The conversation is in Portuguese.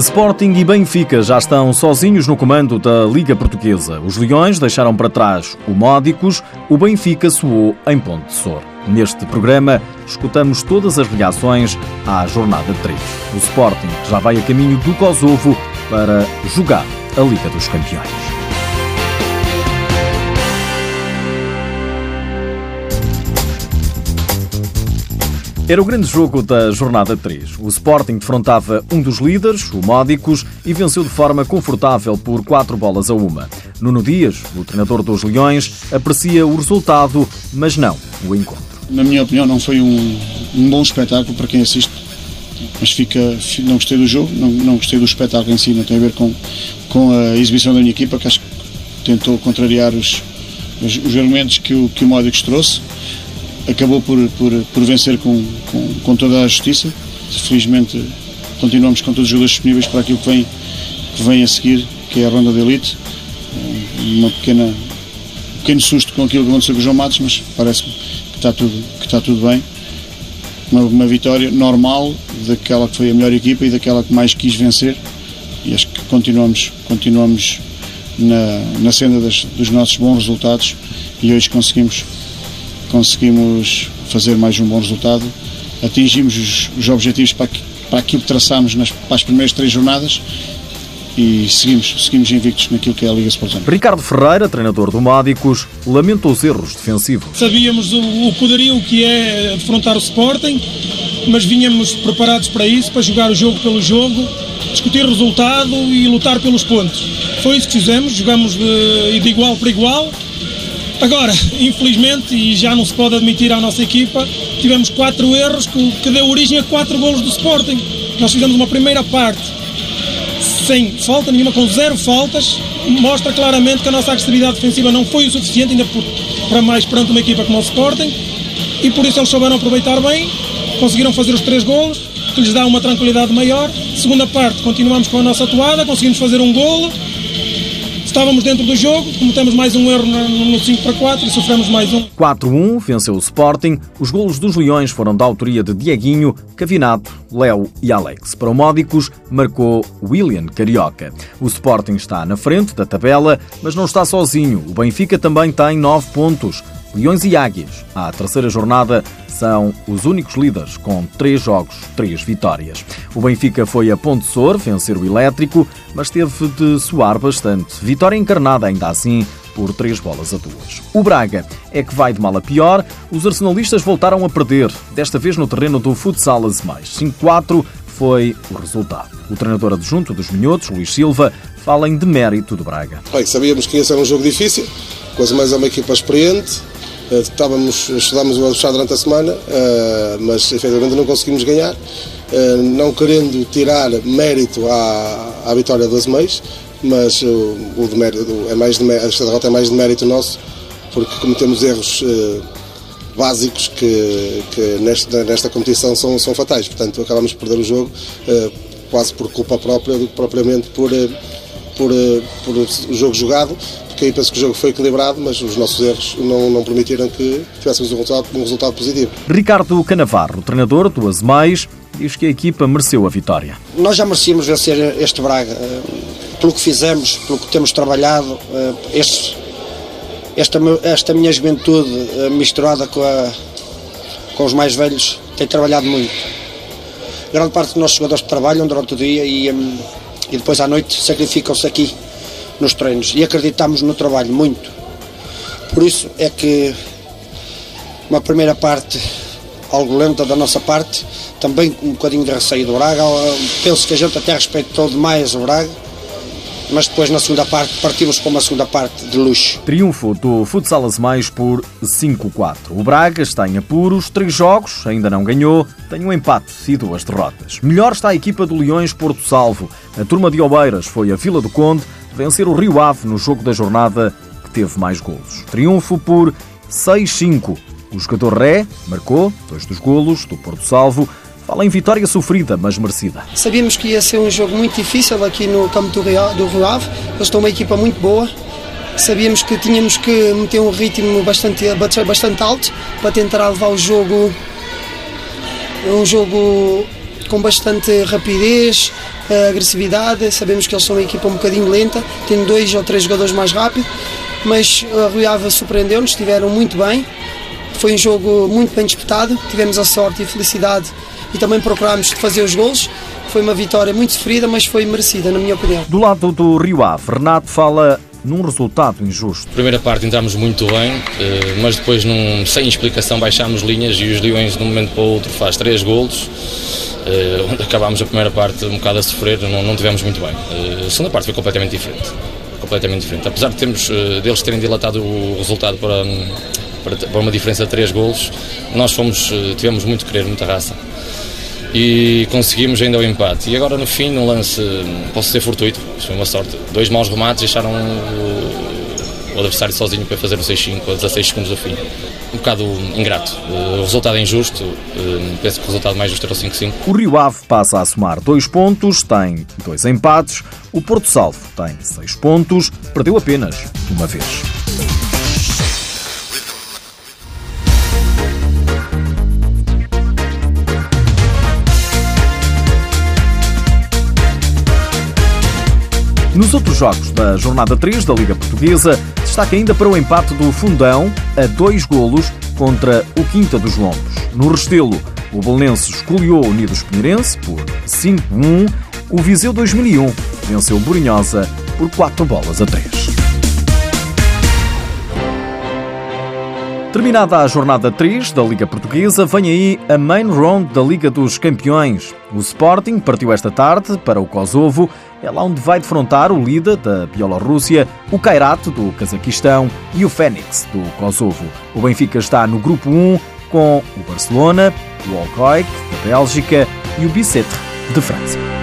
Sporting e Benfica já estão sozinhos no comando da Liga Portuguesa. Os Leões deixaram para trás o Módicos, o Benfica soou em Ponte de Sor. Neste programa, escutamos todas as reações à jornada 3. O Sporting já vai a caminho do Kosovo para jogar a Liga dos Campeões. Era o grande jogo da jornada 3. O Sporting defrontava um dos líderes, o Módicos, e venceu de forma confortável por 4 bolas a uma. Nuno Dias, o treinador dos Leões, aprecia o resultado, mas não o encontro. Na minha opinião, não foi um, um bom espetáculo para quem assiste, mas fica, não gostei do jogo, não, não gostei do espetáculo em si, não tem a ver com, com a exibição da minha equipa, que acho que tentou contrariar os, os, os argumentos que o, que o Módicos trouxe acabou por, por, por vencer com, com, com, toda a justiça. Felizmente continuamos com todos os jogadores disponíveis para aquilo que vem, que vem a seguir, que é a ronda de elite. Uma pequena, um pequeno susto com aquilo que aconteceu com o João Matos, mas parece-me que está tudo, que está tudo bem. Uma, uma, vitória normal daquela que foi a melhor equipa e daquela que mais quis vencer. E acho que continuamos, continuamos na, na senda das, dos nossos bons resultados e hoje conseguimos conseguimos fazer mais um bom resultado, atingimos os, os objetivos para, para aquilo que traçámos nas, para as primeiras três jornadas e seguimos, seguimos invictos naquilo que é a Liga Sporting. Ricardo Ferreira, treinador do Mádicos, lamenta os erros defensivos. Sabíamos o, o poderio que é defrontar o Sporting, mas vinhamos preparados para isso, para jogar o jogo pelo jogo, discutir o resultado e lutar pelos pontos. Foi isso que fizemos, jogamos de, de igual para igual, Agora, infelizmente, e já não se pode admitir à nossa equipa, tivemos quatro erros que, que deu origem a quatro golos do Sporting. Nós fizemos uma primeira parte sem falta nenhuma, com zero faltas, mostra claramente que a nossa agressividade defensiva não foi o suficiente, ainda por, para mais perante uma equipa como o Sporting, e por isso eles souberam aproveitar bem, conseguiram fazer os três golos, que lhes dá uma tranquilidade maior. Segunda parte, continuamos com a nossa atuada, conseguimos fazer um golo, Estávamos dentro do jogo, cometemos mais um erro no 5 para 4 e sofremos mais um. 4-1, venceu o Sporting. Os golos dos Leões foram da autoria de Dieguinho, Cavinato, Léo e Alex. Para o Módicos, marcou William Carioca. O Sporting está na frente da tabela, mas não está sozinho. O Benfica também tem 9 pontos. Leões e Águias, à terceira jornada, são os únicos líderes com três jogos, três vitórias. O Benfica foi a Ponte Sor vencer o Elétrico, mas teve de suar bastante. Vitória encarnada ainda assim por três bolas a duas. O Braga é que vai de mal a pior. Os arsenalistas voltaram a perder, desta vez no terreno do Futsal Azemais. 5-4 foi o resultado. O treinador adjunto dos Minhotos, Luís Silva, fala em demérito do Braga. Bem, sabíamos que ia ser um jogo difícil, coisa mais é uma equipa experiente, estávamos, estudámos o adversário durante a semana, eh, mas efetivamente não conseguimos ganhar, eh, não querendo tirar mérito à, à vitória dos meios, mas o, o de mérito, é mais de, esta derrota é mais de mérito nosso, porque cometemos erros básicos que, que nesta, nesta competição são, são fatais. Portanto, acabamos de perder o jogo quase por culpa própria do que propriamente por, por, por o jogo jogado aí penso que o jogo foi equilibrado, mas os nossos erros não, não permitiram que tivéssemos um resultado, um resultado positivo. Ricardo Canavarro, treinador do Azemais, diz que a equipa mereceu a vitória. Nós já merecíamos vencer este Braga, eh, pelo que fizemos, pelo que temos trabalhado, eh, este, esta, esta minha juventude eh, misturada com, a, com os mais velhos tem trabalhado muito. Grande parte dos nossos jogadores trabalham durante o dia e, e depois à noite sacrificam-se aqui nos treinos e acreditamos no trabalho muito. Por isso é que uma primeira parte algo lenta da nossa parte, também um bocadinho de receio do Braga. Penso que a gente até respeitou demais o Braga, mas depois na segunda parte partimos para uma segunda parte de luxo. Triunfo do Futsal Mais por 5-4. O Braga está em apuros, três jogos, ainda não ganhou, tem um empate e duas derrotas. Melhor está a equipa do Leões Porto Salvo. A turma de Obeiras foi a Vila do Conde vencer o Rio Ave no jogo da jornada que teve mais golos. Triunfo por 6-5. O jogador Ré marcou dois dos golos do Porto Salvo. Fala em vitória sofrida, mas merecida. Sabíamos que ia ser um jogo muito difícil aqui no campo do Rio Ave. Eles estão uma equipa muito boa. Sabíamos que tínhamos que meter um ritmo bastante, bastante alto para tentar levar o jogo um jogo com bastante rapidez, eh, agressividade. Sabemos que eles são uma equipa um bocadinho lenta, tendo dois ou três jogadores mais rápidos, mas a Rui Ave surpreendeu-nos, estiveram muito bem. Foi um jogo muito bem disputado, tivemos a sorte e a felicidade e também procurámos fazer os gols. Foi uma vitória muito sofrida, mas foi merecida, na minha opinião. Do lado do Rio Ave, Renato fala num resultado injusto. Primeira parte entramos muito bem, eh, mas depois, num, sem explicação, baixámos linhas e os Leões, de um momento para o outro, faz três golos. Eh, acabámos a primeira parte um bocado a sofrer, não, não tivemos muito bem. Eh, a segunda parte foi completamente diferente. Completamente diferente. Apesar de termos, deles terem dilatado o resultado para, para, para uma diferença de três golos, nós fomos, tivemos muito querer, muita raça e conseguimos ainda o empate. E agora no fim, no lance, posso ser fortuito, foi uma sorte. Dois maus remates deixaram o, o adversário sozinho para fazer o 6-5 a 16 segundos do fim. Um bocado ingrato. O resultado é injusto, penso que o resultado mais justo era o 5-5. O Rio Ave passa a somar dois pontos, tem dois empates. O Porto Salvo tem seis pontos, perdeu apenas uma vez. Nos outros jogos da jornada 3 da Liga Portuguesa, destaca ainda para o empate do Fundão a dois golos contra o Quinta dos Lombos. No Restelo, o Belenense escolheu o Unidos Pinheirense por 5-1. O Viseu 2001 venceu Borinhosa por 4 bolas a 3. Terminada a jornada 3 da Liga Portuguesa, vem aí a main round da Liga dos Campeões. O Sporting partiu esta tarde para o Kosovo, é lá onde vai defrontar o líder da Bielorrússia, o Kairat do Cazaquistão e o Fênix do Kosovo. O Benfica está no grupo 1 com o Barcelona, o Alcoic da Bélgica e o Bicetre de França.